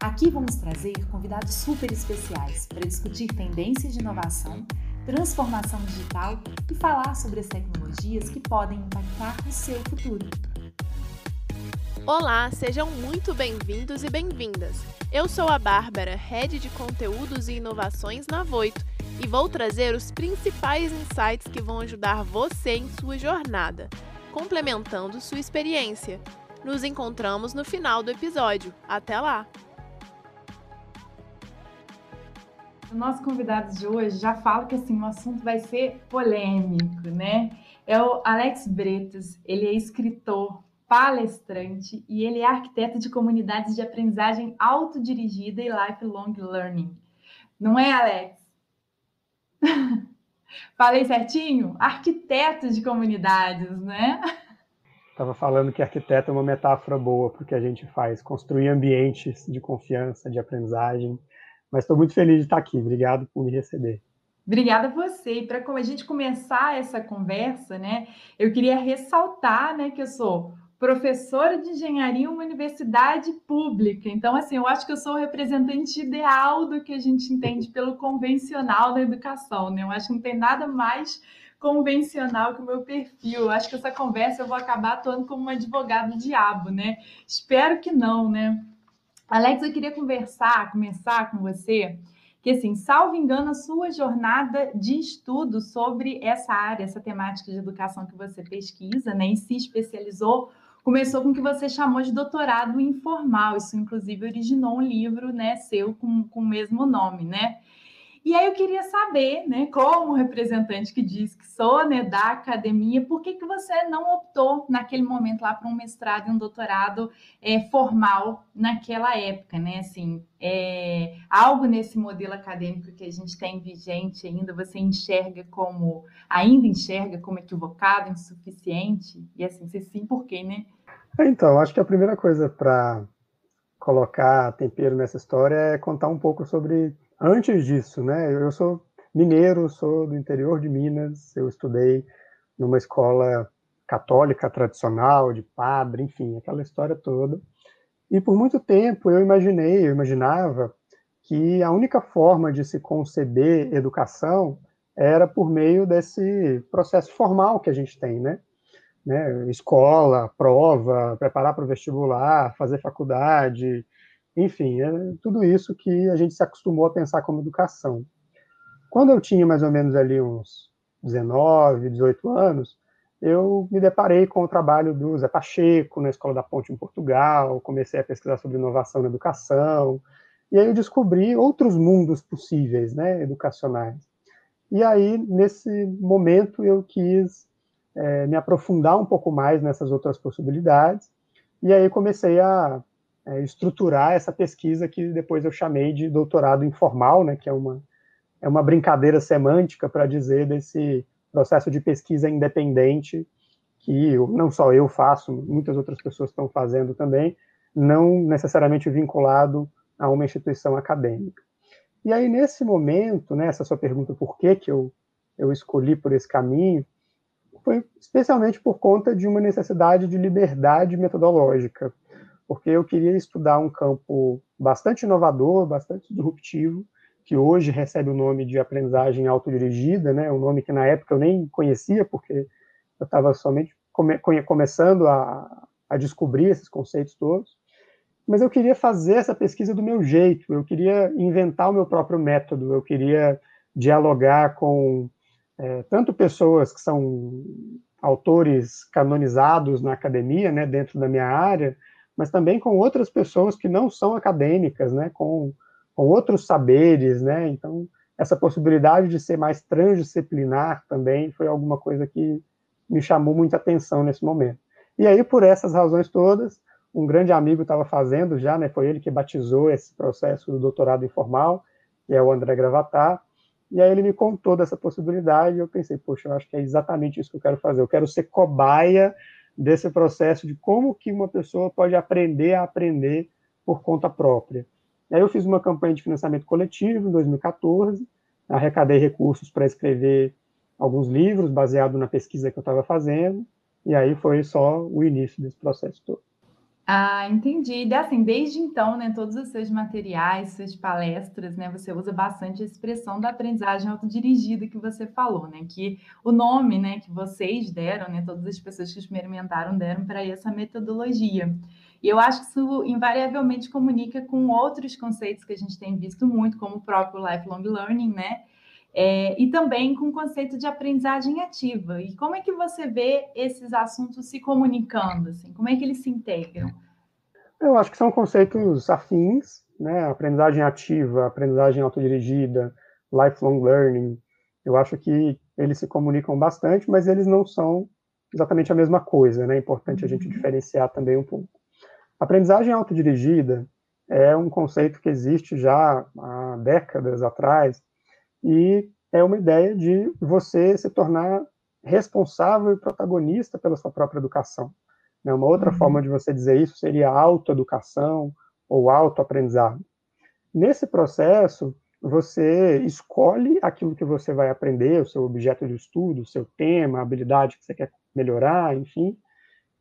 Aqui vamos trazer convidados super especiais para discutir tendências de inovação, transformação digital e falar sobre as tecnologias que podem impactar o seu futuro. Olá, sejam muito bem-vindos e bem-vindas. Eu sou a Bárbara, Head de Conteúdos e Inovações na Voito, e vou trazer os principais insights que vão ajudar você em sua jornada, complementando sua experiência. Nos encontramos no final do episódio. Até lá! O nosso convidado de hoje já fala que assim, o assunto vai ser polêmico, né? É o Alex Bretas, ele é escritor, palestrante e ele é arquiteto de comunidades de aprendizagem autodirigida e lifelong learning. Não é, Alex? Falei certinho? Arquiteto de comunidades, né? Estava falando que arquiteto é uma metáfora boa para o que a gente faz, construir ambientes de confiança, de aprendizagem, mas estou muito feliz de estar aqui. Obrigado por me receber. Obrigada a você. E para a gente começar essa conversa, né, eu queria ressaltar, né, que eu sou professora de engenharia em uma universidade pública. Então, assim, eu acho que eu sou o representante ideal do que a gente entende pelo convencional da educação, né? Eu acho que não tem nada mais convencional que o meu perfil. Eu acho que essa conversa eu vou acabar atuando como uma advogada diabo, né? Espero que não, né? Alex, eu queria conversar, começar com você, que assim, salvo engano, a sua jornada de estudo sobre essa área, essa temática de educação que você pesquisa, né, e se especializou, começou com o que você chamou de doutorado informal. Isso, inclusive, originou um livro, né, seu com, com o mesmo nome, né? E aí eu queria saber, né, como representante que diz que sou, né, da academia, por que, que você não optou naquele momento lá para um mestrado e um doutorado é, formal naquela época, né? Assim, é, algo nesse modelo acadêmico que a gente tem vigente ainda, você enxerga como, ainda enxerga como equivocado, insuficiente? E assim, se sim, por quê, né? Então, acho que a primeira coisa para colocar tempero nessa história é contar um pouco sobre antes disso, né, eu sou mineiro, sou do interior de Minas, eu estudei numa escola católica tradicional, de padre, enfim, aquela história toda. E por muito tempo eu imaginei, eu imaginava que a única forma de se conceber educação era por meio desse processo formal que a gente tem, né? né? Escola, prova, preparar para o vestibular, fazer faculdade, enfim, é tudo isso que a gente se acostumou a pensar como educação. Quando eu tinha mais ou menos ali uns 19, 18 anos, eu me deparei com o trabalho do Zé Pacheco na Escola da Ponte em Portugal, comecei a pesquisar sobre inovação na educação, e aí eu descobri outros mundos possíveis, né, educacionais. E aí, nesse momento, eu quis é, me aprofundar um pouco mais nessas outras possibilidades, e aí comecei a é, estruturar essa pesquisa que depois eu chamei de doutorado informal, né, que é uma, é uma brincadeira semântica para dizer desse processo de pesquisa independente que eu, não só eu faço, muitas outras pessoas estão fazendo também, não necessariamente vinculado a uma instituição acadêmica. E aí, nesse momento, né, essa sua pergunta, por que, que eu, eu escolhi por esse caminho, foi especialmente por conta de uma necessidade de liberdade metodológica porque eu queria estudar um campo bastante inovador, bastante disruptivo, que hoje recebe o nome de aprendizagem autodirigida, né, um nome que na época eu nem conhecia, porque eu estava somente come, começando a, a descobrir esses conceitos todos, mas eu queria fazer essa pesquisa do meu jeito, eu queria inventar o meu próprio método, eu queria dialogar com é, tanto pessoas que são autores canonizados na academia, né, dentro da minha área, mas também com outras pessoas que não são acadêmicas, né, com, com outros saberes, né, então essa possibilidade de ser mais transdisciplinar também foi alguma coisa que me chamou muita atenção nesse momento. E aí, por essas razões todas, um grande amigo estava fazendo já, né, foi ele que batizou esse processo do doutorado informal, que é o André Gravatar, e aí ele me contou dessa possibilidade, e eu pensei, poxa, eu acho que é exatamente isso que eu quero fazer, eu quero ser cobaia desse processo de como que uma pessoa pode aprender a aprender por conta própria. E aí eu fiz uma campanha de financiamento coletivo em 2014, arrecadei recursos para escrever alguns livros baseado na pesquisa que eu estava fazendo, e aí foi só o início desse processo todo. Ah, entendi. E assim, desde então, né, todos os seus materiais, suas palestras, né, você usa bastante a expressão da aprendizagem autodirigida que você falou, né, que o nome, né, que vocês deram, né, todas as pessoas que experimentaram deram para essa metodologia. E eu acho que isso invariavelmente comunica com outros conceitos que a gente tem visto muito, como o próprio lifelong learning, né, é, e também com o conceito de aprendizagem ativa. E como é que você vê esses assuntos se comunicando? Assim? Como é que eles se integram? Eu acho que são conceitos afins, né? Aprendizagem ativa, aprendizagem autodirigida, lifelong learning. Eu acho que eles se comunicam bastante, mas eles não são exatamente a mesma coisa, né? É importante a gente uhum. diferenciar também um pouco. Aprendizagem autodirigida é um conceito que existe já há décadas atrás, e é uma ideia de você se tornar responsável e protagonista pela sua própria educação. Né? Uma outra uhum. forma de você dizer isso seria autoeducação ou autoaprendizado. Nesse processo, você escolhe aquilo que você vai aprender, o seu objeto de estudo, o seu tema, a habilidade que você quer melhorar, enfim,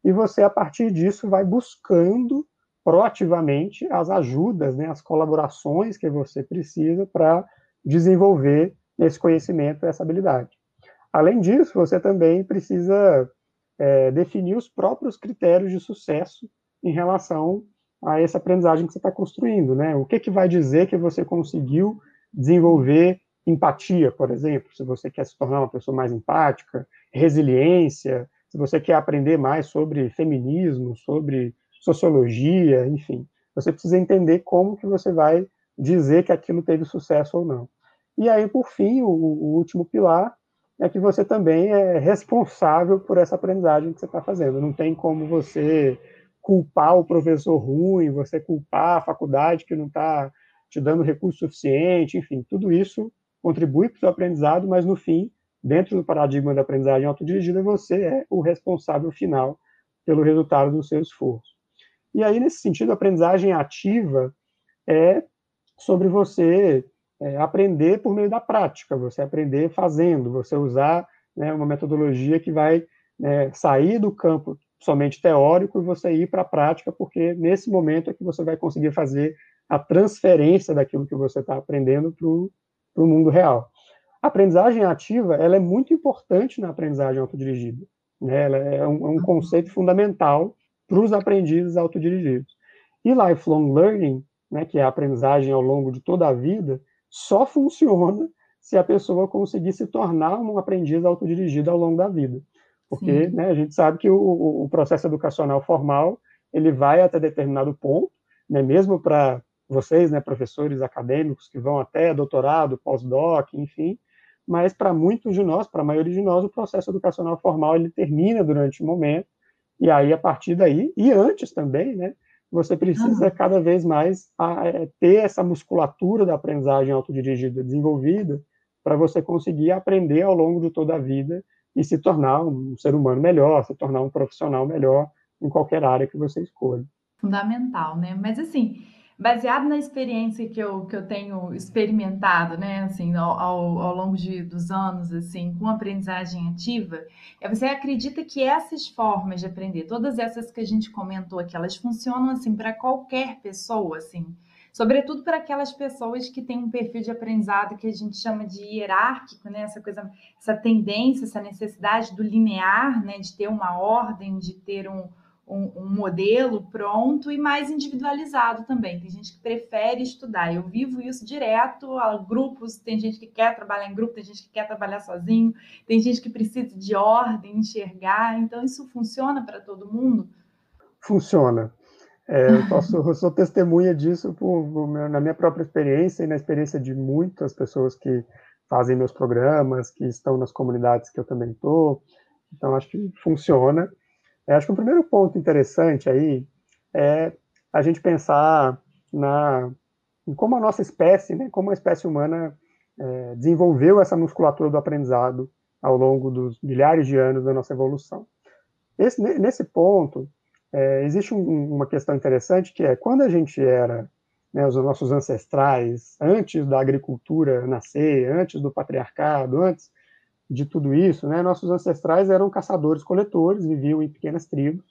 e você, a partir disso, vai buscando proativamente as ajudas, né, as colaborações que você precisa para desenvolver esse conhecimento, essa habilidade. Além disso, você também precisa é, definir os próprios critérios de sucesso em relação a essa aprendizagem que você está construindo, né? O que, que vai dizer que você conseguiu desenvolver empatia, por exemplo, se você quer se tornar uma pessoa mais empática, resiliência, se você quer aprender mais sobre feminismo, sobre sociologia, enfim, você precisa entender como que você vai dizer que aquilo teve sucesso ou não. E aí, por fim, o, o último pilar é que você também é responsável por essa aprendizagem que você está fazendo. Não tem como você culpar o professor ruim, você culpar a faculdade que não está te dando recurso suficiente, enfim, tudo isso contribui para o seu aprendizado, mas no fim, dentro do paradigma da aprendizagem autodirigida, você é o responsável final pelo resultado do seu esforço. E aí, nesse sentido, a aprendizagem ativa é sobre você é, aprender por meio da prática, você aprender fazendo, você usar né, uma metodologia que vai né, sair do campo somente teórico e você ir para a prática, porque nesse momento é que você vai conseguir fazer a transferência daquilo que você está aprendendo para o mundo real. A aprendizagem ativa ela é muito importante na aprendizagem autodirigida. Né? Ela é um, é um conceito fundamental para os aprendizes autodirigidos. E lifelong learning, né, que é a aprendizagem ao longo de toda a vida, só funciona se a pessoa conseguir se tornar um aprendiz autodirigido ao longo da vida. Porque né, a gente sabe que o, o, processo educacional formal ele vai até determinado ponto, né, mesmo para vocês, né, professores acadêmicos que vão até doutorado, pós-doc, enfim, mas para muitos de nós, para a maioria de nós, o processo educacional formal ele termina durante um momento, e aí a partir daí, e antes também, né, você precisa cada vez mais é, ter essa musculatura da aprendizagem autodirigida desenvolvida para você conseguir aprender ao longo de toda a vida e se tornar um ser humano melhor, se tornar um profissional melhor em qualquer área que você escolha. Fundamental, né? Mas assim, baseado na experiência que eu, que eu tenho experimentado, né, assim, ao, ao, ao longo de, dos anos, assim, com aprendizagem ativa, é você acredita que essas formas de aprender, todas essas que a gente comentou aqui, elas funcionam, assim, para qualquer pessoa, assim, sobretudo para aquelas pessoas que têm um perfil de aprendizado que a gente chama de hierárquico, né, essa coisa, essa tendência, essa necessidade do linear, né, de ter uma ordem, de ter um um, um, modelo pronto e mais individualizado também. Tem gente que prefere estudar. Eu vivo isso direto, grupos, tem gente que quer trabalhar em grupo, tem gente que quer trabalhar sozinho, tem gente que precisa de ordem, enxergar. Então, isso funciona para todo mundo? Funciona. É, eu, posso, eu sou testemunha disso por, por, na minha própria experiência e na experiência de muitas pessoas que fazem meus programas, que estão nas comunidades que eu também estou. Então, acho que funciona. Eu acho que o primeiro ponto interessante aí é a gente pensar na como a nossa espécie, né, como a espécie humana é, desenvolveu essa musculatura do aprendizado ao longo dos milhares de anos da nossa evolução. Esse, nesse ponto, é, existe um, uma questão interessante que é quando a gente era, né, os nossos ancestrais, antes da agricultura nascer, antes do patriarcado, antes de tudo isso, né, nossos ancestrais eram caçadores-coletores, viviam em pequenas tribos,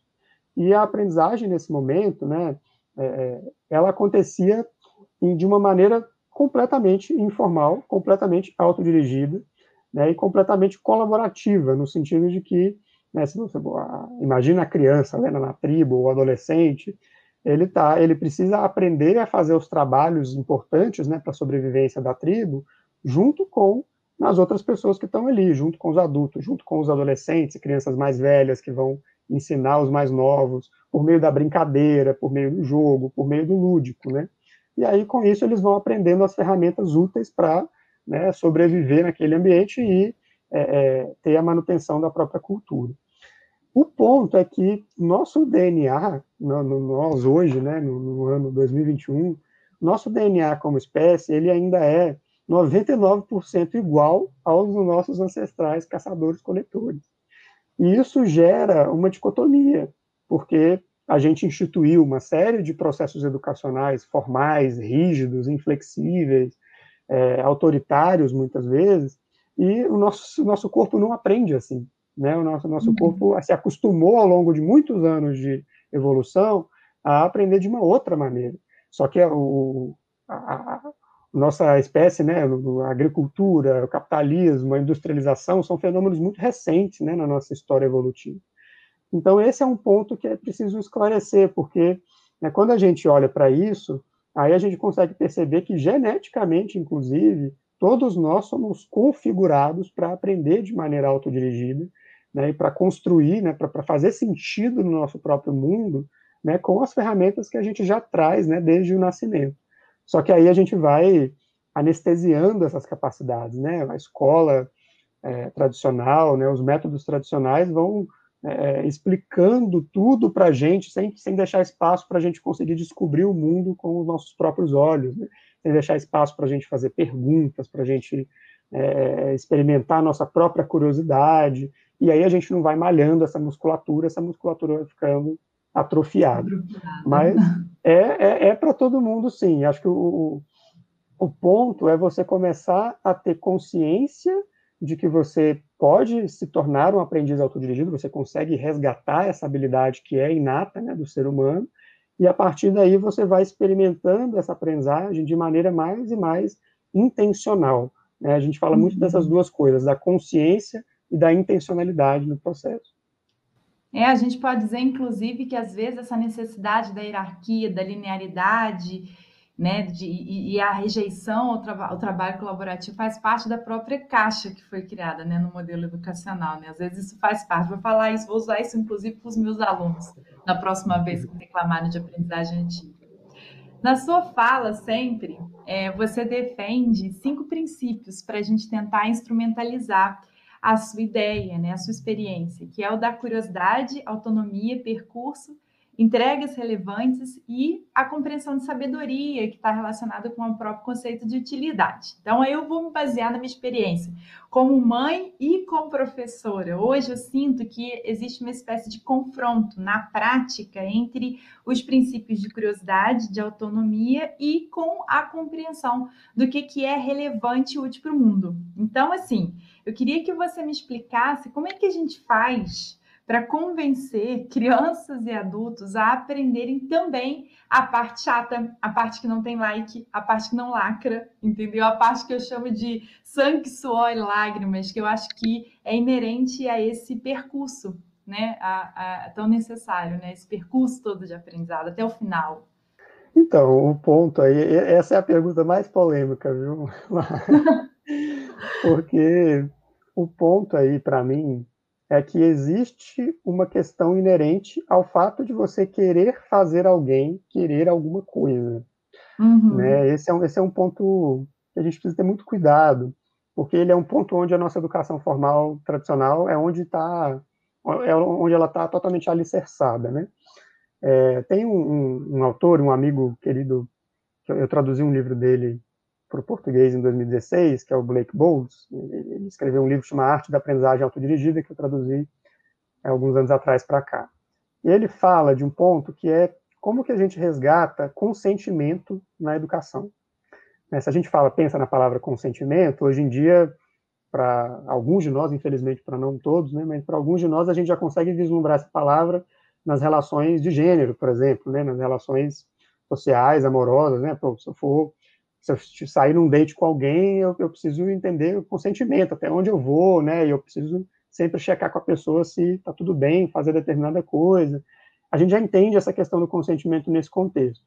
e a aprendizagem nesse momento, né, é, é ela acontecia de uma maneira completamente informal, completamente autodirigida, né, e completamente colaborativa, no sentido de que, né, se você imagina a criança né, na tribo, ou adolescente, ele tá, ele precisa aprender a fazer os trabalhos importantes, né, para a sobrevivência da tribo, junto com as outras pessoas que estão ali, junto com os adultos, junto com os adolescentes, crianças mais velhas que vão ensinar os mais novos, por meio da brincadeira, por meio do jogo, por meio do lúdico, né? E aí, com isso, eles vão aprendendo as ferramentas úteis para né, sobreviver naquele ambiente e é, é, ter a manutenção da própria cultura. O ponto é que nosso DNA, no, no, nós hoje, né, no, no, ano 2021, nosso DNA como espécie, ele ainda é 99% igual aos nossos ancestrais caçadores-coletores. E isso gera uma dicotomia, porque a gente instituiu uma série de processos educacionais formais, rígidos, inflexíveis, é, autoritários, muitas vezes, e o nosso, o nosso corpo não aprende assim. Né? O nosso, nosso uhum. corpo se acostumou ao longo de muitos anos de evolução a aprender de uma outra maneira. Só que o, a, a, nossa espécie, né, a agricultura, o capitalismo, a industrialização são fenômenos muito recentes né, na nossa história evolutiva. Então, esse é um ponto que é preciso esclarecer, porque né, quando a gente olha para isso, aí a gente consegue perceber que geneticamente, inclusive, todos nós somos configurados para aprender de maneira autodirigida, né, e para construir, né, para fazer sentido no nosso próprio mundo, né, com as ferramentas que a gente já traz, né, desde o nascimento. Só que aí a gente vai anestesiando essas capacidades, né, a escola é, tradicional, né, os métodos tradicionais vão é, explicando tudo para a gente, sem, sem deixar espaço para a gente conseguir descobrir o mundo com os nossos próprios olhos, né? sem deixar espaço para a gente fazer perguntas, para a gente é, experimentar a nossa própria curiosidade, e aí a gente não vai malhando essa musculatura, essa musculatura vai ficando atrofiada. Mas é, é, é para todo mundo, sim. Acho que o, o ponto é você começar a ter consciência de que você pode se tornar um aprendiz autodirigido, você consegue resgatar essa habilidade que é inata né, do ser humano, e a partir daí você vai experimentando essa aprendizagem de maneira mais e mais intencional. Né? A gente fala muito dessas uhum. duas coisas, da consciência e da intencionalidade no processo. É, a gente pode dizer, inclusive, que às vezes essa necessidade da hierarquia, da linearidade, né, de, e, a rejeição ao, traba ao, trabalho colaborativo faz parte da própria caixa que foi criada né, no modelo educacional. Né? Às vezes isso faz parte. Vou falar isso, vou usar isso inclusive para os meus alunos na próxima vez que reclamarem de aprendizagem antiga. Na sua fala, sempre, é, você defende cinco princípios para a gente tentar instrumentalizar a sua ideia, né, a sua experiência, que é o da curiosidade, autonomia, percurso entregas relevantes e a compreensão de sabedoria, que está relacionada com o próprio conceito de utilidade. Então, eu vou me basear na minha experiência como mãe e como professora. Hoje eu sinto que existe uma espécie de confronto na prática entre os princípios de curiosidade, de autonomia e com a compreensão do que, que é relevante e útil para o mundo. Então, assim, eu queria que você me explicasse como é que a gente faz para convencer crianças e adultos a aprenderem também a parte chata, a parte que não tem like, a parte que não lacra, entendeu? A parte que eu chamo de sangue, suor e lágrimas, que eu acho que é inerente a esse percurso, né? A, a, tão necessário, né? Esse percurso todo de aprendizado até o final. Então, o ponto aí, essa é a pergunta mais polêmica, viu? Porque o ponto aí, para mim, é que existe uma questão inerente ao fato de você querer fazer alguém querer alguma coisa. Uhum. Né? Esse, é um, esse é um ponto que a gente precisa ter muito cuidado, porque ele é um ponto onde a nossa educação formal tradicional é onde está é onde ela está totalmente alicerçada, né? É, tem um, um, um, autor, um amigo querido eu, eu traduzi um livro dele para o português em 2016, que é o Blake Bowles. Ele escreveu um livro chamado Arte da Aprendizagem Autodirigida, que eu traduzi alguns anos atrás para cá. E ele fala de um ponto que é como que a gente resgata consentimento na educação. Né, se a gente fala, pensa na palavra consentimento, hoje em dia, para alguns de nós, infelizmente para não todos, né, mas para alguns de nós, a gente já consegue vislumbrar essa palavra nas relações de gênero, por exemplo, né, nas relações sociais, amorosas, né, se eu for se eu sair num date com alguém, eu, eu, preciso entender o consentimento, até onde eu vou, né? E eu preciso sempre checar com a pessoa se está tudo bem, fazer determinada coisa. A gente já entende essa questão do consentimento nesse contexto.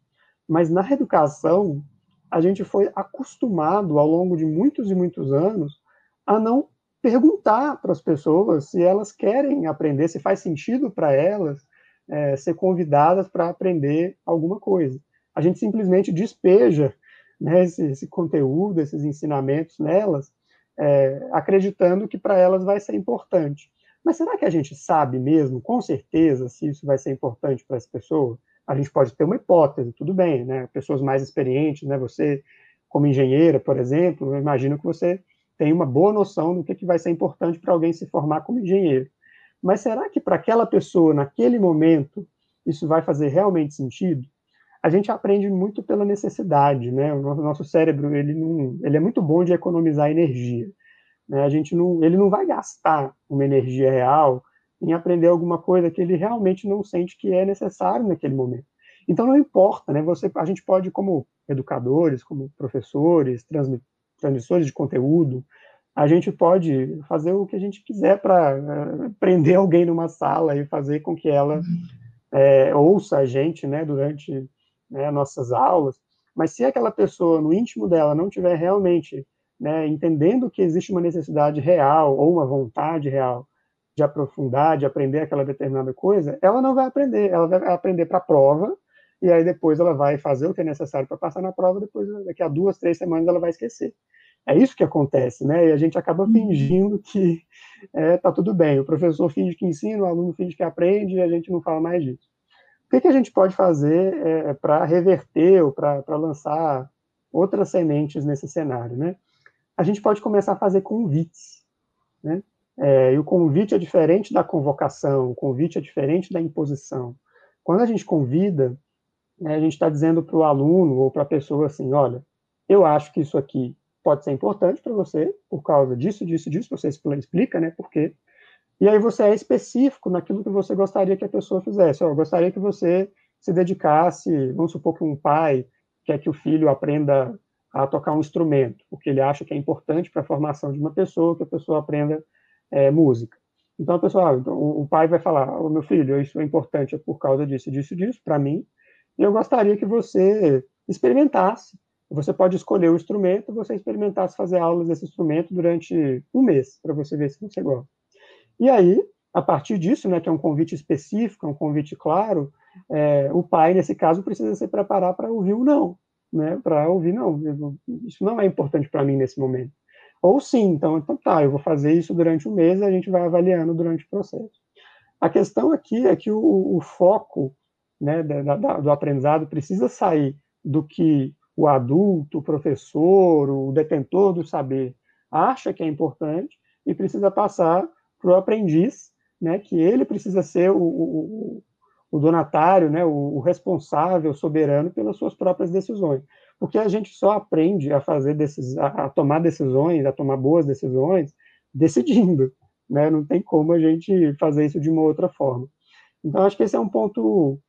Mas na educação, a gente foi acostumado ao longo de muitos e muitos anos a não perguntar para as pessoas se elas querem aprender, se faz sentido para elas é, ser convidadas para aprender alguma coisa. A gente simplesmente despeja né, esse, esse, conteúdo, esses ensinamentos nelas, é, acreditando que para elas vai ser importante. Mas será que a gente sabe mesmo, com certeza, se isso vai ser importante para essa pessoa? A gente pode ter uma hipótese, tudo bem, né? Pessoas mais experientes, né? Você, como engenheira, por exemplo, eu imagino que você tem uma boa noção do que, que vai ser importante para alguém se formar como engenheiro. Mas será que para aquela pessoa, naquele momento, isso vai fazer realmente sentido? A gente aprende muito pela necessidade, né? O nosso cérebro ele não, ele é muito bom de economizar energia. Né? A gente não, ele não vai gastar uma energia real em aprender alguma coisa que ele realmente não sente que é necessário naquele momento. Então não importa, né? Você, a gente pode, como educadores, como professores, transmissores de conteúdo, a gente pode fazer o que a gente quiser para uh, prender alguém numa sala e fazer com que ela é, ouça a gente, né? Durante né, nossas aulas, mas se aquela pessoa, no íntimo dela, não tiver realmente né, entendendo que existe uma necessidade real ou uma vontade real de aprofundar, de aprender aquela determinada coisa, ela não vai aprender, ela vai aprender para a prova, e aí depois ela vai fazer o que é necessário para passar na prova, depois, daqui a duas, três semanas, ela vai esquecer. É isso que acontece, né? E a gente acaba uhum. fingindo que é, tá tudo bem. O professor finge que ensina, o aluno finge que aprende, e a gente não fala mais disso. O que, que a gente pode fazer é, para reverter ou para lançar outras sementes nesse cenário, né? A gente pode começar a fazer convites, né? É, e o convite é diferente da convocação, o convite é diferente da imposição. Quando a gente convida, né, a gente está dizendo para o aluno ou para a pessoa assim, olha, eu acho que isso aqui pode ser importante para você, por causa disso, disso, disso, você explica, né, por quê, e aí você é específico naquilo que você gostaria que a pessoa fizesse. Eu gostaria que você se dedicasse, vamos supor que um pai quer que o filho aprenda a tocar um instrumento, porque ele acha que é importante para a formação de uma pessoa, que a pessoa aprenda é, música. Então a pessoa, ah, então, o pai vai falar, oh, meu filho, isso é importante é por causa disso, disso, disso, para mim, e eu gostaria que você experimentasse. Você pode escolher o instrumento, você experimentasse fazer aulas desse instrumento durante um mês, para você ver se você gosta. E aí, a partir disso, né, que é um convite específico, é um convite claro, é, o pai, nesse caso, precisa se preparar para ouvir o não, né, para ouvir não, isso não é importante para mim nesse momento. Ou sim, então, então tá, eu vou fazer isso durante um mês e a gente vai avaliando durante o processo. A questão aqui é que o, o foco né, da, da, do aprendizado precisa sair do que o adulto, o professor, o detentor do saber acha que é importante e precisa passar para o aprendiz, né, que ele precisa ser o, o, o donatário, né, o, o, responsável, soberano pelas suas próprias decisões. Porque a gente só aprende a fazer decis, a, tomar decisões, a tomar boas decisões, decidindo. Né, não tem como a gente fazer isso de uma outra forma. Então, acho que esse é um ponto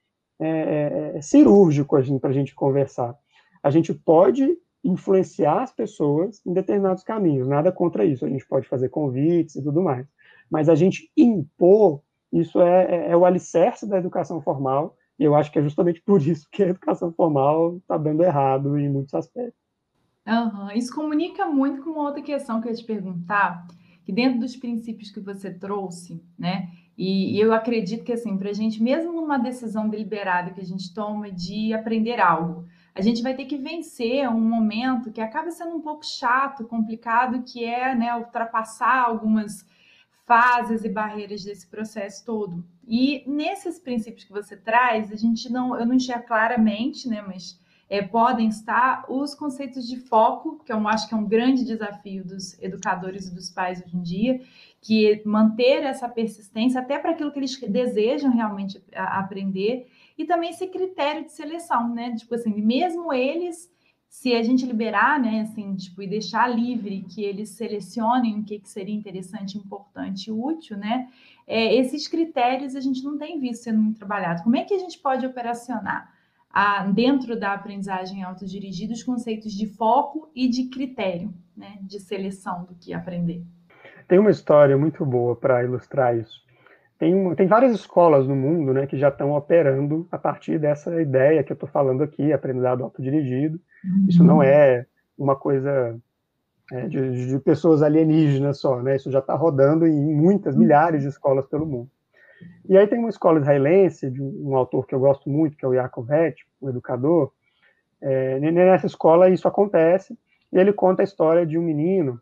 é, é, é cirúrgico para a gente conversar. A gente pode influenciar as pessoas em determinados caminhos, nada contra isso. A gente pode fazer convites e tudo mais mas a gente impor, isso é, é, é o alicerce da educação formal, e eu acho que é justamente por isso que a educação formal está dando errado em muitos aspectos. Uhum. Isso comunica muito com uma outra questão que eu ia te perguntar, que dentro dos princípios que você trouxe, né? E, e eu acredito que assim, para a gente, mesmo numa decisão deliberada que a gente toma de aprender algo, a gente vai ter que vencer um momento que acaba sendo um pouco chato, complicado, que é né, ultrapassar algumas fases e barreiras desse processo todo. E nesses princípios que você traz, a gente não, eu não enxergo claramente, né, mas é, podem estar os conceitos de foco, que eu acho que é um grande desafio dos educadores e dos pais hoje em dia, que é manter essa persistência até para aquilo que eles desejam realmente aprender, e também esse critério de seleção, né? Tipo assim, mesmo eles, se a gente liberar, né, assim, tipo, e deixar livre que eles selecionem o que, que seria interessante, importante e útil, né? É, esses critérios a gente não tem visto sendo muito trabalhado. Como é que a gente pode operacionar? a, dentro da aprendizagem autodirigida os conceitos de foco e de critério, né, de seleção do que aprender. Tem uma história muito boa para ilustrar isso. Tem, tem várias escolas no mundo né, que já estão operando a partir dessa ideia que eu estou falando aqui, aprendizado autodirigido. Uhum. Isso não é uma coisa é, de, de, pessoas alienígenas só, né? Isso já está rodando em muitas, uhum. milhares de escolas pelo mundo. E aí tem uma escola israelense, de um autor que eu gosto muito, que é o Yaakov Hetch, um educador. É, nessa escola isso acontece, e ele conta a história de um menino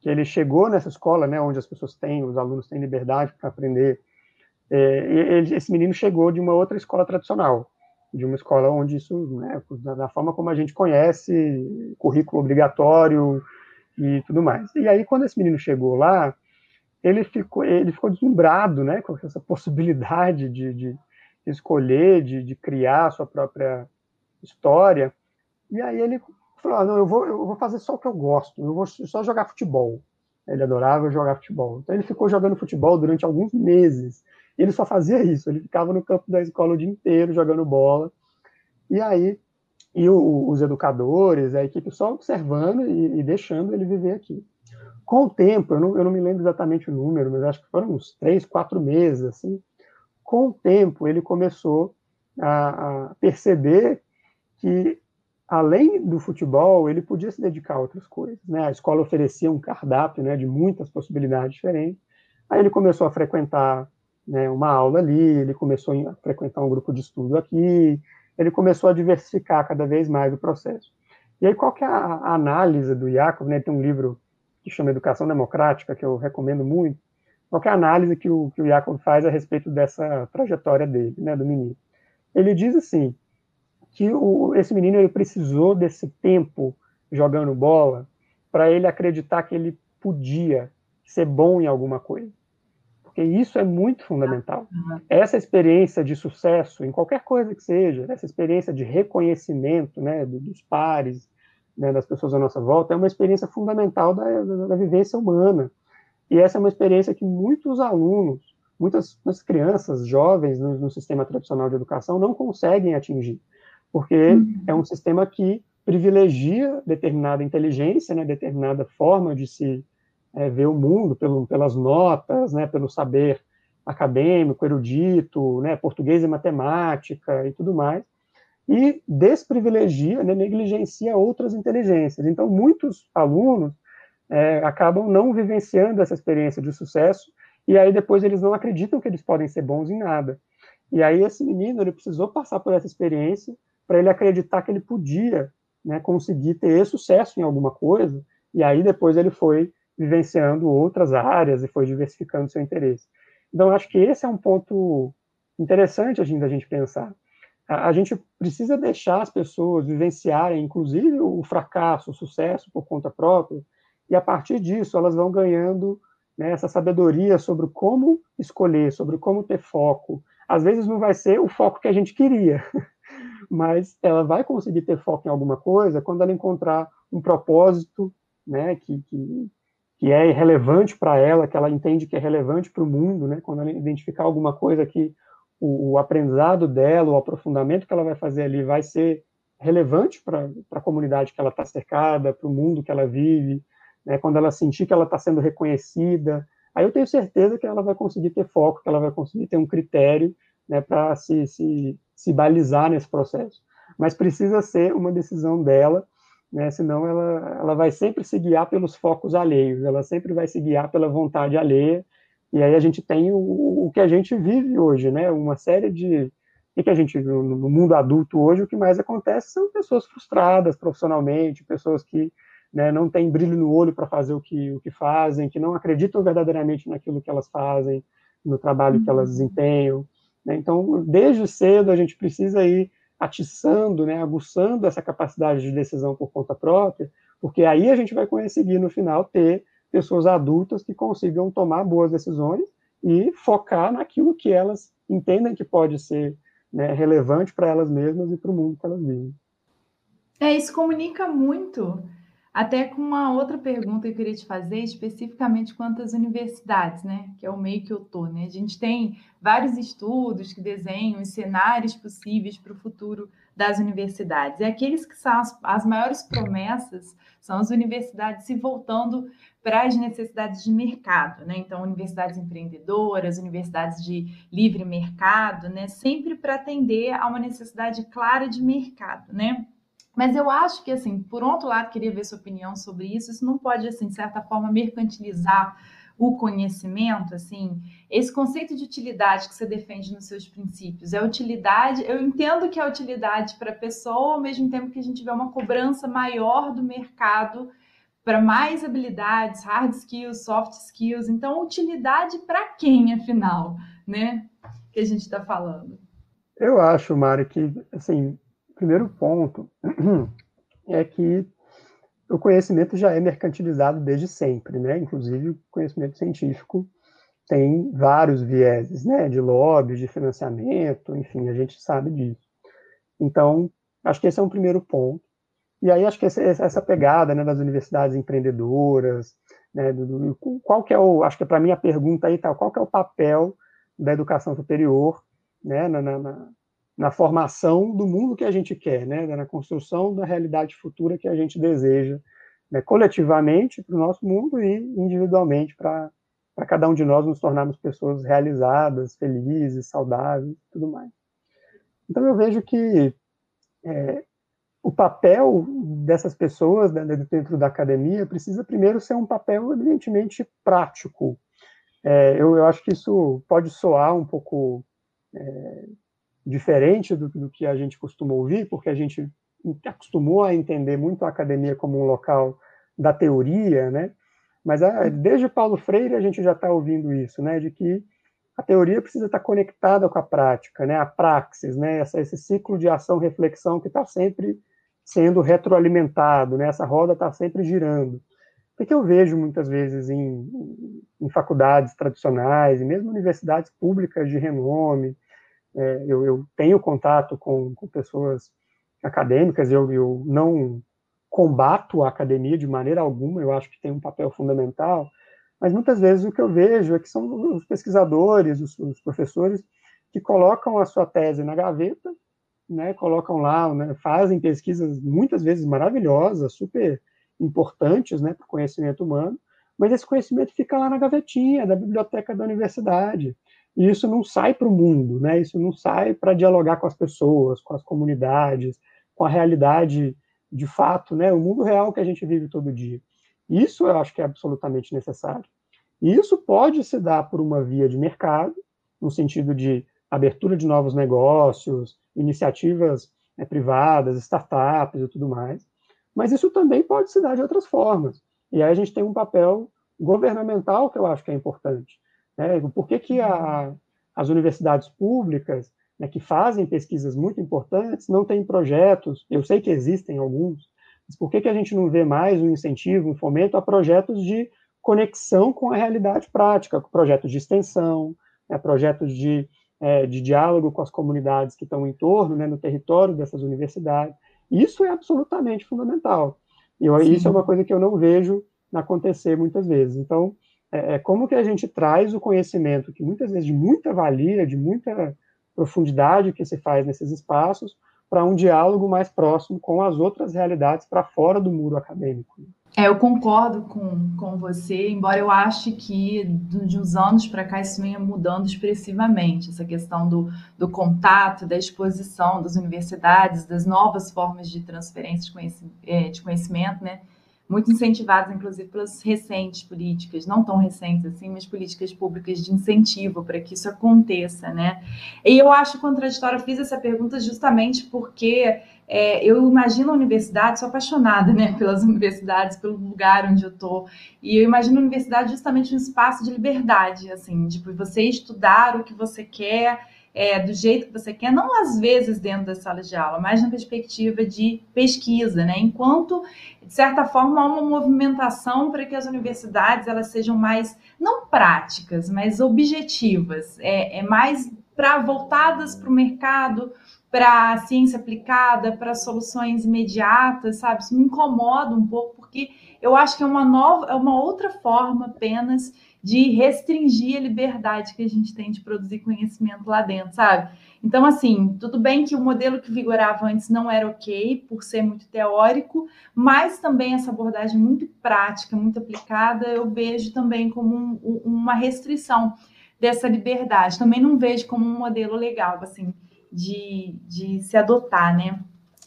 que ele chegou nessa escola, né, onde as pessoas têm, os alunos têm liberdade para aprender. É, ele, esse menino chegou de uma outra escola tradicional, de uma escola onde isso, né, da forma como a gente conhece, currículo obrigatório e tudo mais. E aí, quando esse menino chegou lá, ele ficou, ele ficou deslumbrado né, com essa possibilidade de, de escolher, de, de, criar a sua própria história. E aí ele falou: ah, não, eu vou, eu vou fazer só o que eu gosto, eu vou só jogar futebol. Ele adorava jogar futebol. Então ele ficou jogando futebol durante alguns meses. Ele só fazia isso, ele ficava no campo da escola o dia inteiro jogando bola. E aí, e o, os educadores, a equipe só observando e, e deixando ele viver aqui com o tempo, eu não, eu não me lembro exatamente o número, mas acho que foram uns três, quatro meses, assim, com o tempo ele começou a, a perceber que, além do futebol, ele podia se dedicar a outras coisas, né? A escola oferecia um cardápio, né, de muitas possibilidades diferentes. Aí ele começou a frequentar né, uma aula ali, ele começou a frequentar um grupo de estudo aqui, ele começou a diversificar cada vez mais o processo. E aí, qual que é a, análise do Yakov? Né? Tem um livro que chama Educação Democrática, que eu recomendo muito, qualquer análise que o, que o Jacob faz a respeito dessa trajetória dele, né, do menino. Ele diz assim, que o, esse menino ele precisou desse tempo jogando bola para ele acreditar que ele podia ser bom em alguma coisa. Porque isso é muito fundamental. Essa experiência de sucesso, em qualquer coisa que seja, essa experiência de reconhecimento né, dos pares, né, das pessoas à nossa volta, é uma experiência fundamental da, da, da, vivência humana. E essa é uma experiência que muitos alunos, muitas, muitas crianças, jovens no, no, sistema tradicional de educação não conseguem atingir, porque uhum. é um sistema que privilegia determinada inteligência, né, determinada forma de se é, o mundo pelo, pelas notas, né, pelo saber acadêmico, erudito, né, português e matemática e tudo mais, e desprivilegia, né, negligencia outras inteligências. Então, muitos alunos é, acabam não vivenciando essa experiência de sucesso, e aí depois eles não acreditam que eles podem ser bons em nada. E aí esse menino, ele precisou passar por essa experiência para ele acreditar que ele podia né, conseguir ter sucesso em alguma coisa, e aí depois ele foi vivenciando outras áreas e foi diversificando seu interesse. Então, acho que esse é um ponto interessante a gente, a gente pensar a, gente precisa deixar as pessoas vivenciarem, inclusive, o fracasso, o sucesso por conta própria, e a partir disso elas vão ganhando né, essa sabedoria sobre como escolher, sobre como ter foco. Às vezes não vai ser o foco que a gente queria, mas ela vai conseguir ter foco em alguma coisa quando ela encontrar um propósito né, que, que, que é relevante para ela, que ela entende que é relevante para o mundo, né, quando ela identificar alguma coisa que o, o aprendizado dela, o aprofundamento que ela vai fazer ali vai ser relevante para a comunidade que ela está cercada, para o mundo que ela vive, né, quando ela sentir que ela está sendo reconhecida, aí eu tenho certeza que ela vai conseguir ter foco, que ela vai conseguir ter um critério né, para se, se, se balizar nesse processo. Mas precisa ser uma decisão dela, né, senão ela, ela vai sempre se guiar pelos focos alheios, ela sempre vai se guiar pela vontade alheia, e aí a gente tem o, o que a gente vive hoje, né? Uma série de o que a gente no, no mundo adulto hoje o que mais acontece são pessoas frustradas profissionalmente, pessoas que né, não têm brilho no olho para fazer o que o que fazem, que não acreditam verdadeiramente naquilo que elas fazem, no trabalho que elas uhum. desempenham. Né? Então, desde cedo a gente precisa ir atiçando, né, aguçando essa capacidade de decisão por conta própria, porque aí a gente vai conseguir, no final, ter pessoas adultas que consigam tomar boas decisões e focar naquilo que elas entendem que pode ser né, relevante para elas mesmas e para o mundo que elas vivem. É, isso comunica muito até com uma outra pergunta que eu queria te fazer, especificamente quanto às universidades, né? Que é o meio que eu tô, né? A gente tem vários estudos que desenham os cenários possíveis para o futuro das universidades. E aqueles que são as, as maiores promessas são as universidades se voltando para as necessidades de mercado, né? Então, universidades empreendedoras, universidades de livre mercado, né? Sempre para atender a uma necessidade clara de mercado, né? Mas eu acho que, assim, por outro lado, queria ver sua opinião sobre isso. Isso não pode, assim, de certa forma, mercantilizar o conhecimento, assim, esse conceito de utilidade que você defende nos seus princípios, é utilidade, eu entendo que é utilidade para a pessoa, ao mesmo tempo que a gente vê uma cobrança maior do mercado para mais habilidades, hard skills, soft skills, então utilidade para quem, afinal, né, que a gente está falando? Eu acho, Mari, que, assim, primeiro ponto é que o conhecimento já é mercantilizado desde sempre, né? Inclusive o conhecimento científico tem vários vieses, né? De lobby, de financiamento, enfim, a gente sabe disso. Então, acho que esse é um primeiro ponto. E aí acho que essa pegada né, das universidades empreendedoras, né, do, do, qual que é o, acho que para mim a pergunta aí tá, qual que é o papel da educação superior, né, na, na, na formação do mundo que a gente quer, né, na construção da realidade futura que a gente deseja, né, coletivamente para o nosso mundo e individualmente para cada um de nós nos tornarmos pessoas realizadas, felizes, saudáveis e tudo mais. Então eu vejo que é, o papel dessas pessoas né, dentro da academia precisa primeiro ser um papel evidentemente prático. É, eu, eu, acho que isso pode soar um pouco é, diferente do, do, que a gente costuma ouvir, porque a gente acostumou a entender muito a academia como um local da teoria, né? Mas a, desde Paulo Freire a gente já está ouvindo isso, né? De que a teoria precisa estar conectada com a prática, né? A praxis, né? Essa, esse ciclo de ação-reflexão que está sempre sendo retroalimentado, né? Essa roda está sempre girando. Porque eu vejo muitas vezes em, em faculdades tradicionais e mesmo universidades públicas de renome, é, eu, eu, tenho contato com, com pessoas acadêmicas, eu, eu, não combato a academia de maneira alguma, eu acho que tem um papel fundamental, mas muitas vezes o que eu vejo é que são os pesquisadores, os, os professores, que colocam a sua tese na gaveta, né, colocam lá, né, fazem pesquisas muitas vezes maravilhosas, super importantes né, para o conhecimento humano, mas esse conhecimento fica lá na gavetinha da biblioteca da universidade e isso não sai para o mundo, né? Isso não sai para dialogar com as pessoas, com as comunidades, com a realidade de fato, né? O mundo real que a gente vive todo dia. Isso eu acho que é absolutamente necessário. E isso pode se dar por uma via de mercado, no sentido de abertura de novos negócios, iniciativas né, privadas, startups e tudo mais. Mas isso também pode se dar de outras formas. E aí a gente tem um papel governamental que eu acho que é importante. Né? Por que, que a, as universidades públicas, né, que fazem pesquisas muito importantes, não têm projetos? Eu sei que existem alguns, mas por que, que a gente não vê mais um incentivo, um fomento a projetos de conexão com a realidade prática, projetos de extensão, né, projetos de, é, de diálogo com as comunidades que estão em torno, né, no território dessas universidades? Isso é absolutamente fundamental. E eu, isso é uma coisa que eu não vejo acontecer muitas vezes. Então, é, é, como que a gente traz o conhecimento, que muitas vezes de muita valia, de muita profundidade que se faz nesses espaços, para um diálogo mais próximo com as outras realidades para fora do muro acadêmico. É, eu concordo com, com você, embora eu ache que de uns anos para cá isso venha mudando expressivamente, essa questão do, do contato, da exposição das universidades, das novas formas de transferência de, é, de conhecimento né? Muito incentivados, inclusive, pelas recentes políticas, não tão recentes assim, mas políticas públicas de incentivo para que isso aconteça, né? E eu acho contraditório, eu fiz essa pergunta justamente porque é, eu imagino a universidade, sou apaixonada né, pelas universidades, pelo lugar onde eu estou, e eu imagino a universidade justamente um espaço de liberdade, assim, de você estudar o que você quer, é, do jeito que você quer, não às vezes dentro da sala de aula, mas na perspectiva de pesquisa, né? Enquanto, de certa forma, há uma movimentação para que as universidades elas sejam mais, não práticas, mas objetivas, é, é mais para voltadas para o mercado, para a ciência aplicada, para soluções imediatas, sabe? Isso me incomoda um pouco, porque eu acho que é uma nova, é uma outra forma apenas de restringir a liberdade que a gente tem de produzir conhecimento lá dentro, sabe? Então, assim, tudo bem que o modelo que vigorava antes não era ok, por ser muito teórico, mas também essa abordagem muito prática, muito aplicada, eu vejo também como um, uma restrição dessa liberdade. Também não vejo como um modelo legal, assim, de, de se adotar, né?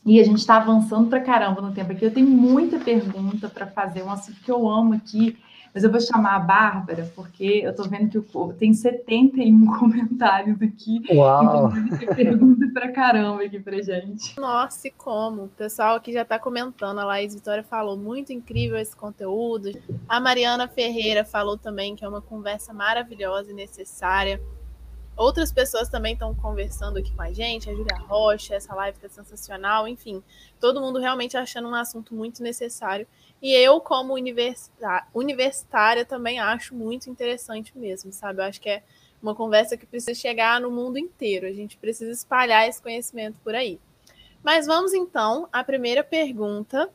E a gente está avançando para caramba no tempo aqui. Eu tenho muita pergunta para fazer, um assunto que eu amo aqui, mas eu vou chamar a Bárbara, porque eu estou vendo que o, tem 71 comentários aqui. Uau! Então tem pergunta para caramba aqui para gente. Nossa, e como? O pessoal aqui já está comentando. A Laís Vitória falou muito incrível esse conteúdo. A Mariana Ferreira falou também que é uma conversa maravilhosa e necessária. Outras pessoas também estão conversando aqui com a gente, a Julia Rocha, essa live está sensacional, enfim, todo mundo realmente achando um assunto muito necessário. E eu, como universitária, também acho muito interessante mesmo, sabe? Eu acho que é uma conversa que precisa chegar no mundo inteiro, a gente precisa espalhar esse conhecimento por aí. Mas vamos então à primeira pergunta,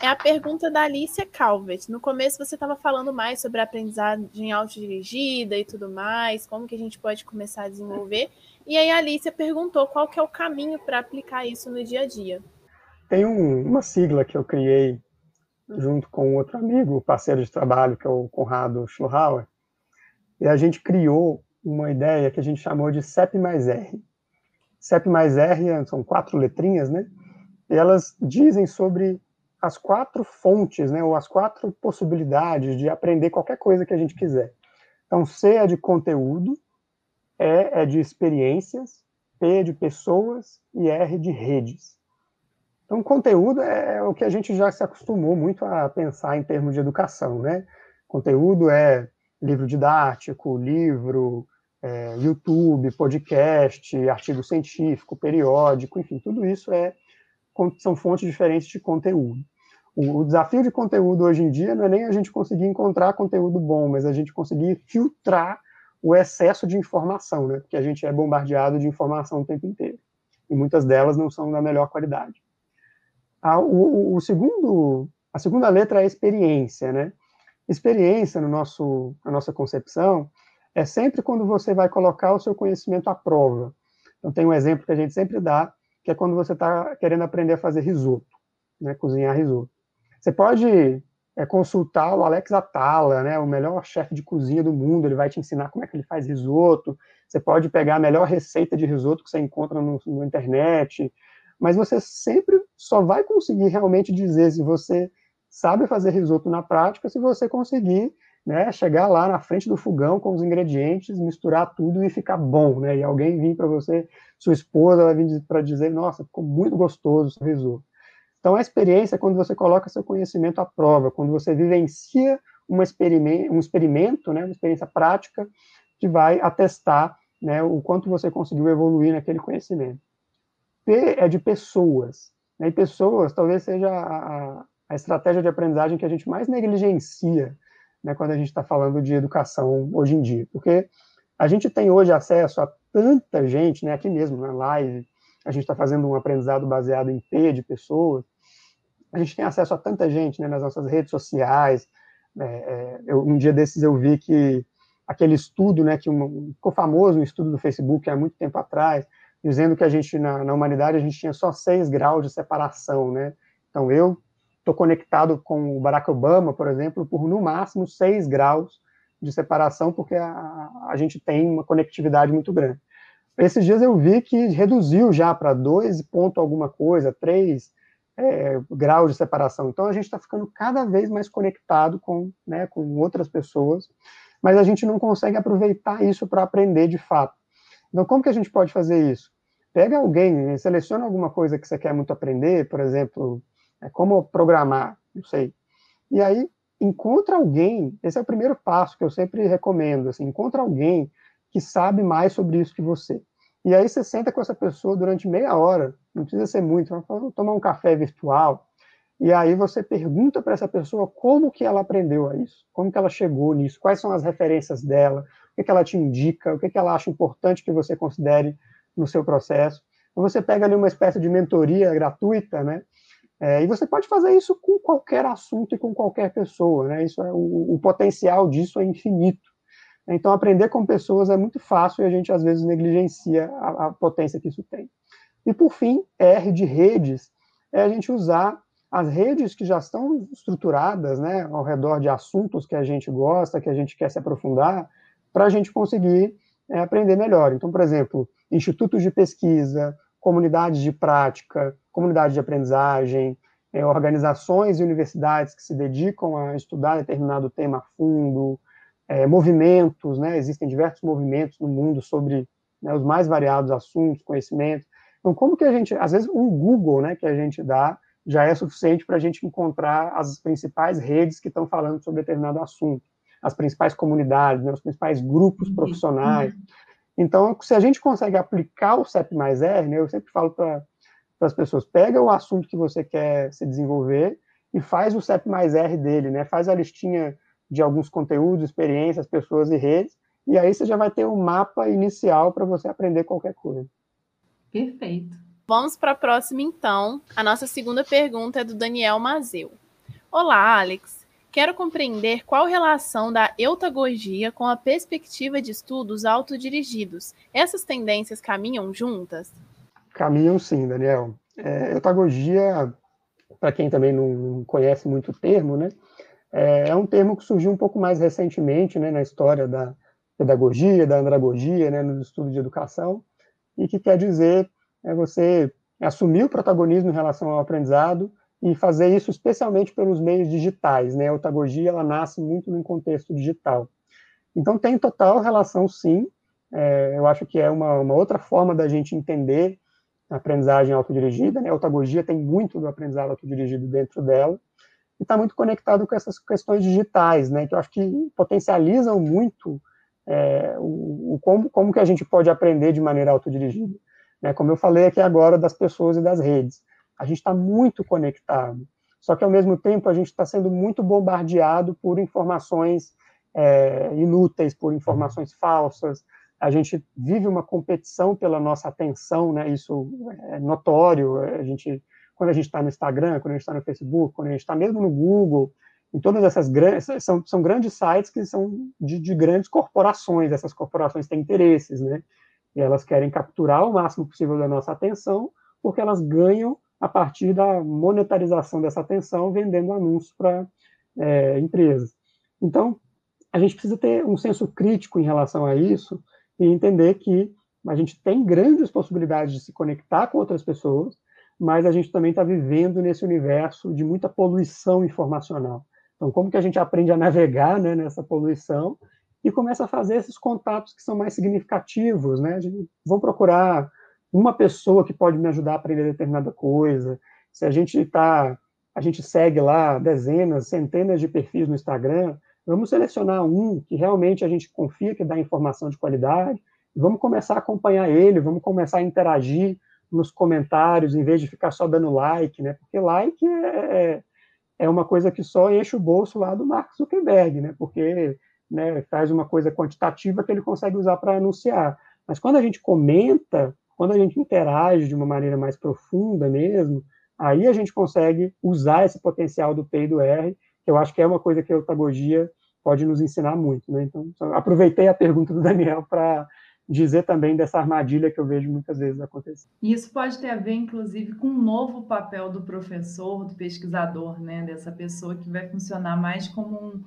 é a pergunta da Alicia Calvet. No começo você estava falando mais sobre a aprendizagem autodirigida e tudo mais, como que a gente pode começar a desenvolver. E aí a Alicia perguntou qual que é o caminho para aplicar isso no dia a dia. Tem um, uma sigla que eu criei junto com outro amigo, parceiro de trabalho, que é o Conrado Schluhauer, e a gente criou uma ideia que a gente chamou de CEP mais R. CEP mais R são quatro letrinhas, né? E elas dizem sobre as quatro fontes, né, ou as quatro possibilidades de aprender qualquer coisa que a gente quiser. Então, C é de conteúdo, E é de experiências, P é de pessoas e R de redes. Então, conteúdo é o que a gente já se acostumou muito a pensar em termos de educação, né? Conteúdo é livro didático, livro, é, YouTube, podcast, artigo científico, periódico, enfim, tudo isso é são fontes diferentes de conteúdo. O, desafio de conteúdo hoje em dia não é nem a gente conseguir encontrar conteúdo bom, mas a gente conseguir filtrar o excesso de informação, né? Porque a gente é bombardeado de informação o tempo inteiro. E muitas delas não são da melhor qualidade. A, o, o segundo, a segunda letra é experiência, né? Experiência, no nosso, na nossa concepção, é sempre quando você vai colocar o seu conhecimento à prova. Então, tem um exemplo que a gente sempre dá, que é quando você está querendo aprender a fazer risoto, né? Cozinhar risoto. Você pode é, consultar o Alex Atala, né, o melhor chefe de cozinha do mundo, ele vai te ensinar como é que ele faz risoto. Você pode pegar a melhor receita de risoto que você encontra no, no internet, mas você sempre só vai conseguir realmente dizer se você sabe fazer risoto na prática se você conseguir né, chegar lá na frente do fogão com os ingredientes, misturar tudo e ficar bom, né? E alguém vir para você, sua esposa vai vir para dizer, nossa, ficou muito gostoso o risoto. Então, a experiência é quando você coloca seu conhecimento à prova, quando você vivencia uma experimento, um experimento, né, uma experiência prática, que vai atestar né, o quanto você conseguiu evoluir naquele conhecimento. P é de pessoas. Né, e pessoas talvez seja a, a, estratégia de aprendizagem que a gente mais negligencia né, quando a gente está falando de educação hoje em dia. Porque a gente tem hoje acesso a tanta gente, né, aqui mesmo na live, a gente está fazendo um aprendizado baseado em P de pessoas, a gente tem acesso a tanta gente né, nas nossas redes sociais. É, é, eu, um dia desses eu vi que aquele estudo, né, que ficou famoso, um estudo do Facebook há muito tempo atrás, dizendo que a gente, na, na humanidade, a gente tinha só seis graus de separação, né? Então, eu estou conectado com o Barack Obama, por exemplo, por no máximo seis graus de separação, porque a, a gente tem uma conectividade muito grande. Esses dias eu vi que reduziu já para dois ponto alguma coisa, três é, grau de separação. Então, a gente está ficando cada vez mais conectado com, né, com outras pessoas, mas a gente não consegue aproveitar isso para aprender de fato. Então, como que a gente pode fazer isso? Pega alguém, seleciona alguma coisa que você quer muito aprender, por exemplo, é, como programar, não sei. E aí, encontra alguém, esse é o primeiro passo que eu sempre recomendo, assim, encontra alguém que sabe mais sobre isso que você. E aí você senta com essa pessoa durante meia hora, não precisa ser muito, vamos tomar um café virtual, e aí você pergunta para essa pessoa como que ela aprendeu a isso, como que ela chegou nisso, quais são as referências dela, o que, que ela te indica, o que, que ela acha importante que você considere no seu processo. Então você pega ali uma espécie de mentoria gratuita, né? É, e você pode fazer isso com qualquer assunto e com qualquer pessoa, né? Isso é, o, o potencial disso é infinito. Então, aprender com pessoas é muito fácil e a gente, às vezes, negligencia a, a potência que isso tem. E, por fim, R de redes, é a gente usar as redes que já estão estruturadas né, ao redor de assuntos que a gente gosta, que a gente quer se aprofundar, para a gente conseguir é, aprender melhor. Então, por exemplo, institutos de pesquisa, comunidades de prática, comunidade de aprendizagem, é, organizações e universidades que se dedicam a estudar determinado tema a fundo, é, movimentos, né, existem diversos movimentos no mundo sobre né, os mais variados assuntos, conhecimentos. Então, como que a gente, às vezes, um Google, né, que a gente dá, já é suficiente para a gente encontrar as principais redes que estão falando sobre determinado assunto, as principais comunidades, né, os principais grupos uhum. profissionais. Então, se a gente consegue aplicar o CEP mais R, né, eu sempre falo para as pessoas, pega o assunto que você quer se desenvolver e faz o CEP mais R dele, né, faz a listinha de alguns conteúdos, experiências, pessoas e redes, e aí você já vai ter um mapa inicial para você aprender qualquer coisa. Perfeito. Vamos para a próxima, então. A nossa segunda pergunta é do Daniel Mazeu. Olá, Alex. Quero compreender qual relação da eutagogia com a perspectiva de estudos autodirigidos. Essas tendências caminham juntas? Caminham sim, Daniel. É, eutagogia, para quem também não conhece muito o termo, né, é, é um termo que surgiu um pouco mais recentemente né, na história da pedagogia, da andragogia, né, nos estudos de educação, e que quer dizer é você assumir o protagonismo em relação ao aprendizado e fazer isso especialmente pelos meios digitais, né? A otagogia, ela nasce muito num contexto digital. Então, tem total relação, sim. É, eu acho que é uma, uma, outra forma da gente entender a aprendizagem autodirigida, né? A otagogia tem muito do aprendizado autodirigido dentro dela e está muito conectado com essas questões digitais, né? Que eu acho que potencializam muito é, o, o, como, como que a gente pode aprender de maneira autodirigida. Né? Como eu falei aqui agora das pessoas e das redes. A gente está muito conectado. Só que, ao mesmo tempo, a gente está sendo muito bombardeado por informações é, inúteis, por informações falsas. A gente vive uma competição pela nossa atenção, né? isso é notório. A gente, quando a gente está no Instagram, quando a gente está no Facebook, quando a gente está mesmo no Google, em todas essas grandes, são, são grandes sites que são de, de grandes corporações, essas corporações têm interesses, né? E elas querem capturar o máximo possível da nossa atenção, porque elas ganham a partir da monetarização dessa atenção, vendendo anúncios para é, empresas. Então, a gente precisa ter um senso crítico em relação a isso e entender que a gente tem grandes possibilidades de se conectar com outras pessoas, mas a gente também está vivendo nesse universo de muita poluição informacional. Então, como que a gente aprende a navegar né, nessa poluição e começa a fazer esses contatos que são mais significativos, né? Vou procurar uma pessoa que pode me ajudar a aprender determinada coisa. Se a gente está, a gente segue lá dezenas, centenas de perfis no Instagram, vamos selecionar um que realmente a gente confia que dá informação de qualidade, vamos começar a acompanhar ele, vamos começar a interagir nos comentários, em vez de ficar só dando like, né? Porque like é, é, é uma coisa que só enche o bolso lá do Mark Zuckerberg, né? Porque né, faz uma coisa quantitativa que ele consegue usar para anunciar. Mas quando a gente comenta, quando a gente interage de uma maneira mais profunda mesmo, aí a gente consegue usar esse potencial do P e do R, que eu acho que é uma coisa que a otagogia pode nos ensinar muito. Né? Então, aproveitei a pergunta do Daniel para dizer também dessa armadilha que eu vejo muitas vezes acontecer. Isso pode ter a ver, inclusive, com um novo papel do professor, do pesquisador, né? dessa pessoa que vai funcionar mais como um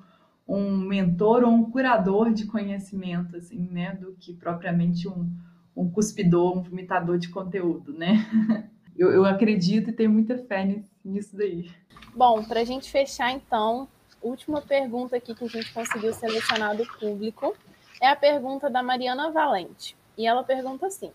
um mentor ou um curador de conhecimento, assim, né, do que propriamente um, um cuspidor, um vomitador de conteúdo, né? Eu, eu acredito e tenho muita fé nisso daí. Bom, para a gente fechar, então, última pergunta aqui que a gente conseguiu selecionar do público é a pergunta da Mariana Valente. E ela pergunta assim: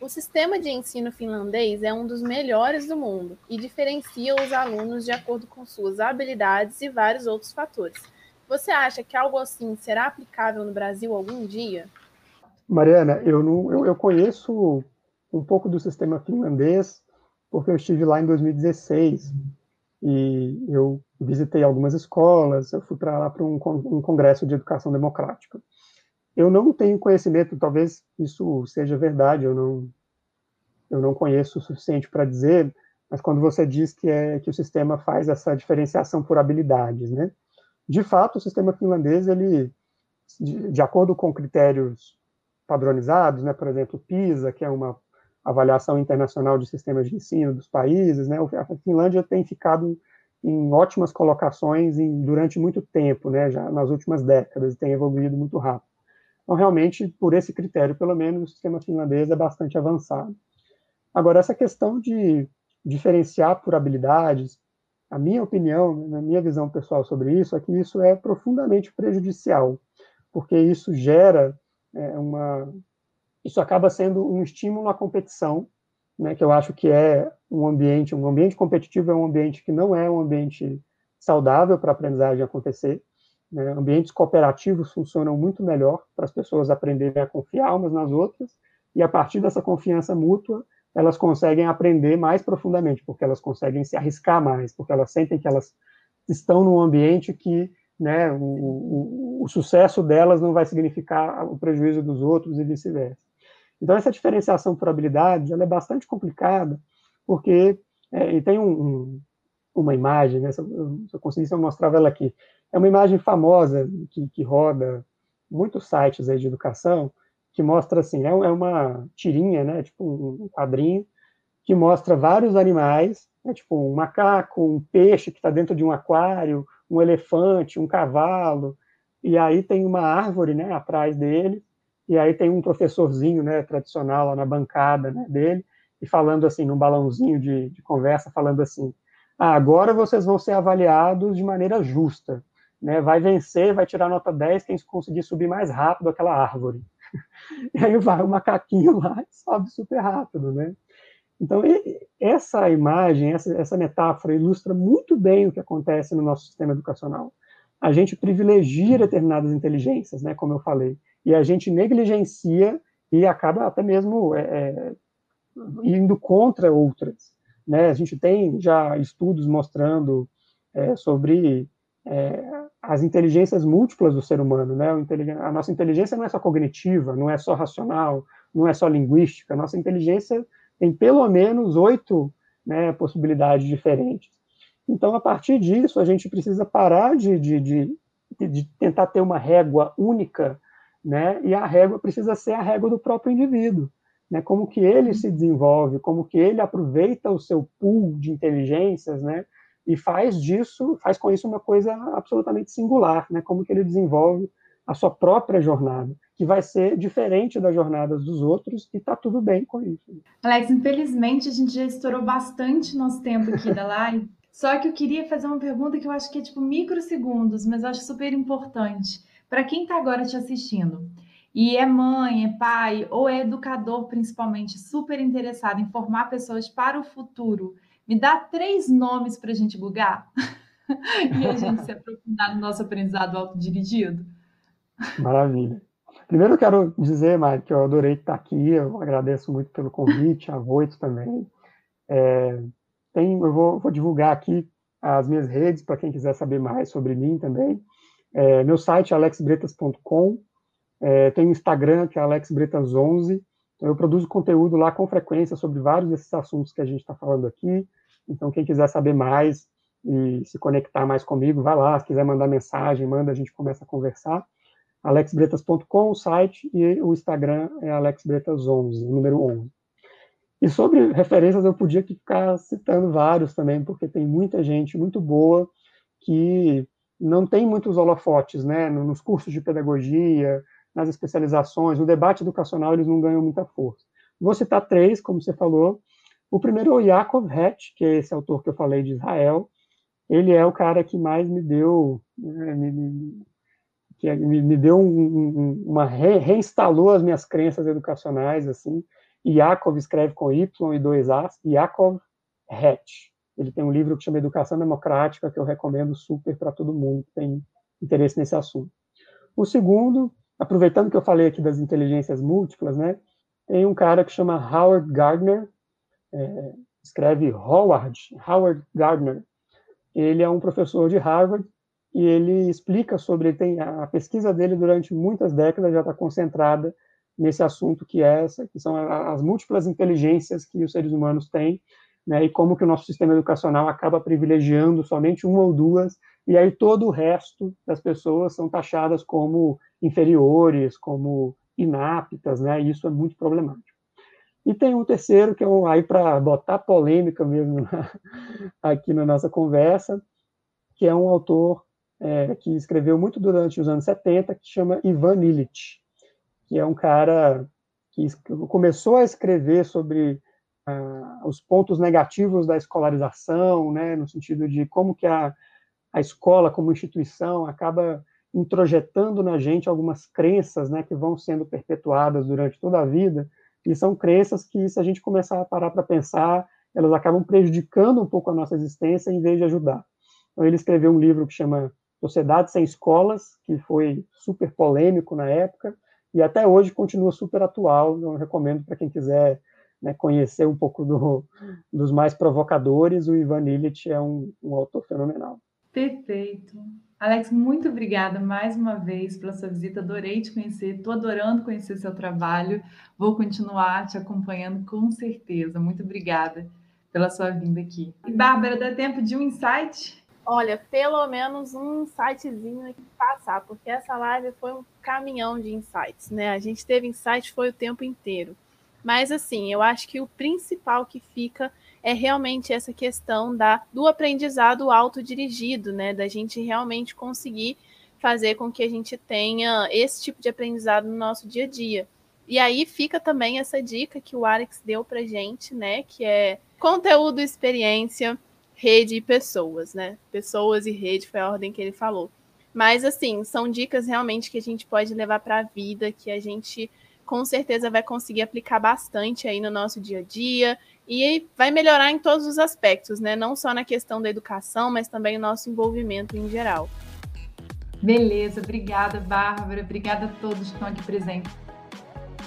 O sistema de ensino finlandês é um dos melhores do mundo e diferencia os alunos de acordo com suas habilidades e vários outros fatores. Você acha que algo assim será aplicável no Brasil algum dia? Mariana, eu, não, eu, eu conheço um pouco do sistema finlandês, porque eu estive lá em 2016 e eu visitei algumas escolas, eu fui para lá para um, um congresso de educação democrática. Eu não tenho conhecimento, talvez isso seja verdade, eu não, eu não conheço o suficiente para dizer, mas quando você diz que, é, que o sistema faz essa diferenciação por habilidades, né? De fato, o sistema finlandês, ele, de, de acordo com critérios padronizados, né, por exemplo, PISA, que é uma avaliação internacional de sistemas de ensino dos países, né, a Finlândia tem ficado em ótimas colocações em, durante muito tempo, né, já nas últimas décadas, tem evoluído muito rápido. Então, realmente, por esse critério, pelo menos, o sistema finlandês é bastante avançado. Agora, essa questão de diferenciar por habilidades, a minha opinião, a minha visão pessoal sobre isso, é que isso é profundamente prejudicial, porque isso gera é, uma. Isso acaba sendo um estímulo à competição, né, que eu acho que é um ambiente, um ambiente competitivo é um ambiente que não é um ambiente saudável para a aprendizagem acontecer. Né? Ambientes cooperativos funcionam muito melhor para as pessoas aprenderem a confiar umas nas outras, e a partir dessa confiança mútua, elas conseguem aprender mais profundamente, porque elas conseguem se arriscar mais, porque elas sentem que elas estão num ambiente que né, o, o, o sucesso delas não vai significar o prejuízo dos outros e vice-versa. Então, essa diferenciação por habilidades ela é bastante complicada, porque é, e tem um, um, uma imagem, né, se, eu, se eu conseguisse eu mostrava ela aqui, é uma imagem famosa que, que roda muitos sites de educação, que mostra assim, é, é uma tirinha, né, tipo um quadrinho, que mostra vários animais, né, tipo um macaco, um peixe que está dentro de um aquário, um elefante, um cavalo, e aí tem uma árvore, né, atrás dele, e aí tem um professorzinho, né, tradicional lá na bancada, né, dele, e falando assim, num balãozinho de, de conversa, falando assim, ah, agora vocês vão ser avaliados de maneira justa, né, vai vencer, vai tirar nota 10 quem conseguir subir mais rápido aquela árvore. E aí vai o macaquinho lá e sobe super rápido, né? Então, essa imagem, essa, essa metáfora ilustra muito bem o que acontece no nosso sistema educacional. A gente privilegia determinadas inteligências, né, como eu falei, e a gente negligencia e acaba até mesmo é, é, indo contra outras. Né? A gente tem já estudos mostrando é, sobre é, as inteligências múltiplas do ser humano, né? A nossa inteligência não é só cognitiva, não é só racional, não é só linguística. A nossa inteligência tem pelo menos oito né, possibilidades diferentes. Então, a partir disso, a gente precisa parar de, de, de, de tentar ter uma régua única, né? E a régua precisa ser a régua do próprio indivíduo, né? Como que ele se desenvolve, como que ele aproveita o seu pool de inteligências, né? e faz disso, faz com isso uma coisa absolutamente singular, né? Como que ele desenvolve a sua própria jornada, que vai ser diferente das jornadas dos outros, e tá tudo bem com isso. Alex, infelizmente a gente já estourou bastante nosso tempo aqui da live. Só que eu queria fazer uma pergunta que eu acho que é tipo microsegundos, mas eu acho super importante. Para quem está agora te assistindo e é mãe, é pai ou é educador, principalmente, super interessado em formar pessoas para o futuro, me dá três nomes para a gente bugar e a gente se aprofundar no nosso aprendizado autodirigido. Maravilha. Primeiro eu quero dizer, Mari, que eu adorei estar aqui, eu agradeço muito pelo convite, a Voito também. É, tem, eu vou, vou, divulgar aqui as minhas redes para quem quiser saber mais sobre mim também. É, meu site é alexbretas.com, é, tem o Instagram, que é alexbretas11, eu produzo conteúdo lá com frequência sobre vários desses assuntos que a gente está falando aqui. Então, quem quiser saber mais e se conectar mais comigo, vai lá. Se quiser mandar mensagem, manda, a gente começa a conversar. alexbretas.com, o site, e o Instagram é alexbretas11, número 11. E sobre referências, eu podia ficar citando vários também, porque tem muita gente muito boa que não tem muitos holofotes, né, nos cursos de pedagogia, nas especializações, no debate educacional, eles não ganham muita força. Vou citar três, como você falou. O primeiro é o Yaakov Hetch, que é esse autor que eu falei de Israel. Ele é o cara que mais me deu, né, me, me, que é, me, deu um, um, uma re, reinstalou as minhas crenças educacionais, assim. Yaakov escreve com Y e dois As, Yaakov Hetch. Ele tem um livro que chama Educação Democrática, que eu recomendo super para todo mundo que tem interesse nesse assunto. O segundo aproveitando que eu falei aqui das inteligências múltiplas, né, tem um cara que chama Howard Gardner, é, escreve Howard, Howard Gardner. Ele é um professor de Harvard e ele explica sobre, tem a pesquisa dele durante muitas décadas já está concentrada nesse assunto que é essa, que são as múltiplas inteligências que os seres humanos têm, né, e como que o nosso sistema educacional acaba privilegiando somente uma ou duas, e aí todo o resto das pessoas são taxadas como inferiores, como inaptas, né, e isso é muito problemático. E tem um terceiro, que é um, aí para botar polêmica mesmo na, aqui na nossa conversa, que é um autor é, que escreveu muito durante os anos 70, que chama Ivan Illich, que é um cara que começou a escrever sobre ah, os pontos negativos da escolarização, né, no sentido de como que a, a escola como instituição acaba introjetando na gente algumas crenças, né, que vão sendo perpetuadas durante toda a vida, e são crenças que, se a gente começar a parar para pensar, elas acabam prejudicando um pouco a nossa existência em vez de ajudar. Então, ele escreveu um livro que chama Sociedade Sem Escolas, que foi super polêmico na época, e até hoje continua super atual. Eu recomendo para quem quiser né, conhecer um pouco do, dos mais provocadores. O Ivan Illich é um, um autor fenomenal. Perfeito. Alex, muito obrigada mais uma vez pela sua visita. Adorei te conhecer, estou adorando conhecer seu trabalho. Vou continuar te acompanhando com certeza. Muito obrigada pela sua vinda aqui. E Bárbara, dá tempo de um insight? Olha, pelo menos um insightzinho aqui passar, porque essa live foi um caminhão de insights, né? A gente teve insight foi o tempo inteiro. Mas assim, eu acho que o principal que fica é realmente essa questão da, do aprendizado autodirigido, né? Da gente realmente conseguir fazer com que a gente tenha esse tipo de aprendizado no nosso dia a dia. E aí fica também essa dica que o Alex deu pra gente, né? Que é conteúdo, experiência, rede e pessoas, né? Pessoas e rede foi a ordem que ele falou. Mas assim, são dicas realmente que a gente pode levar para a vida, que a gente com certeza vai conseguir aplicar bastante aí no nosso dia a dia e vai melhorar em todos os aspectos, né? Não só na questão da educação, mas também o nosso envolvimento em geral. Beleza, obrigada, Bárbara. Obrigada a todos que estão aqui presentes.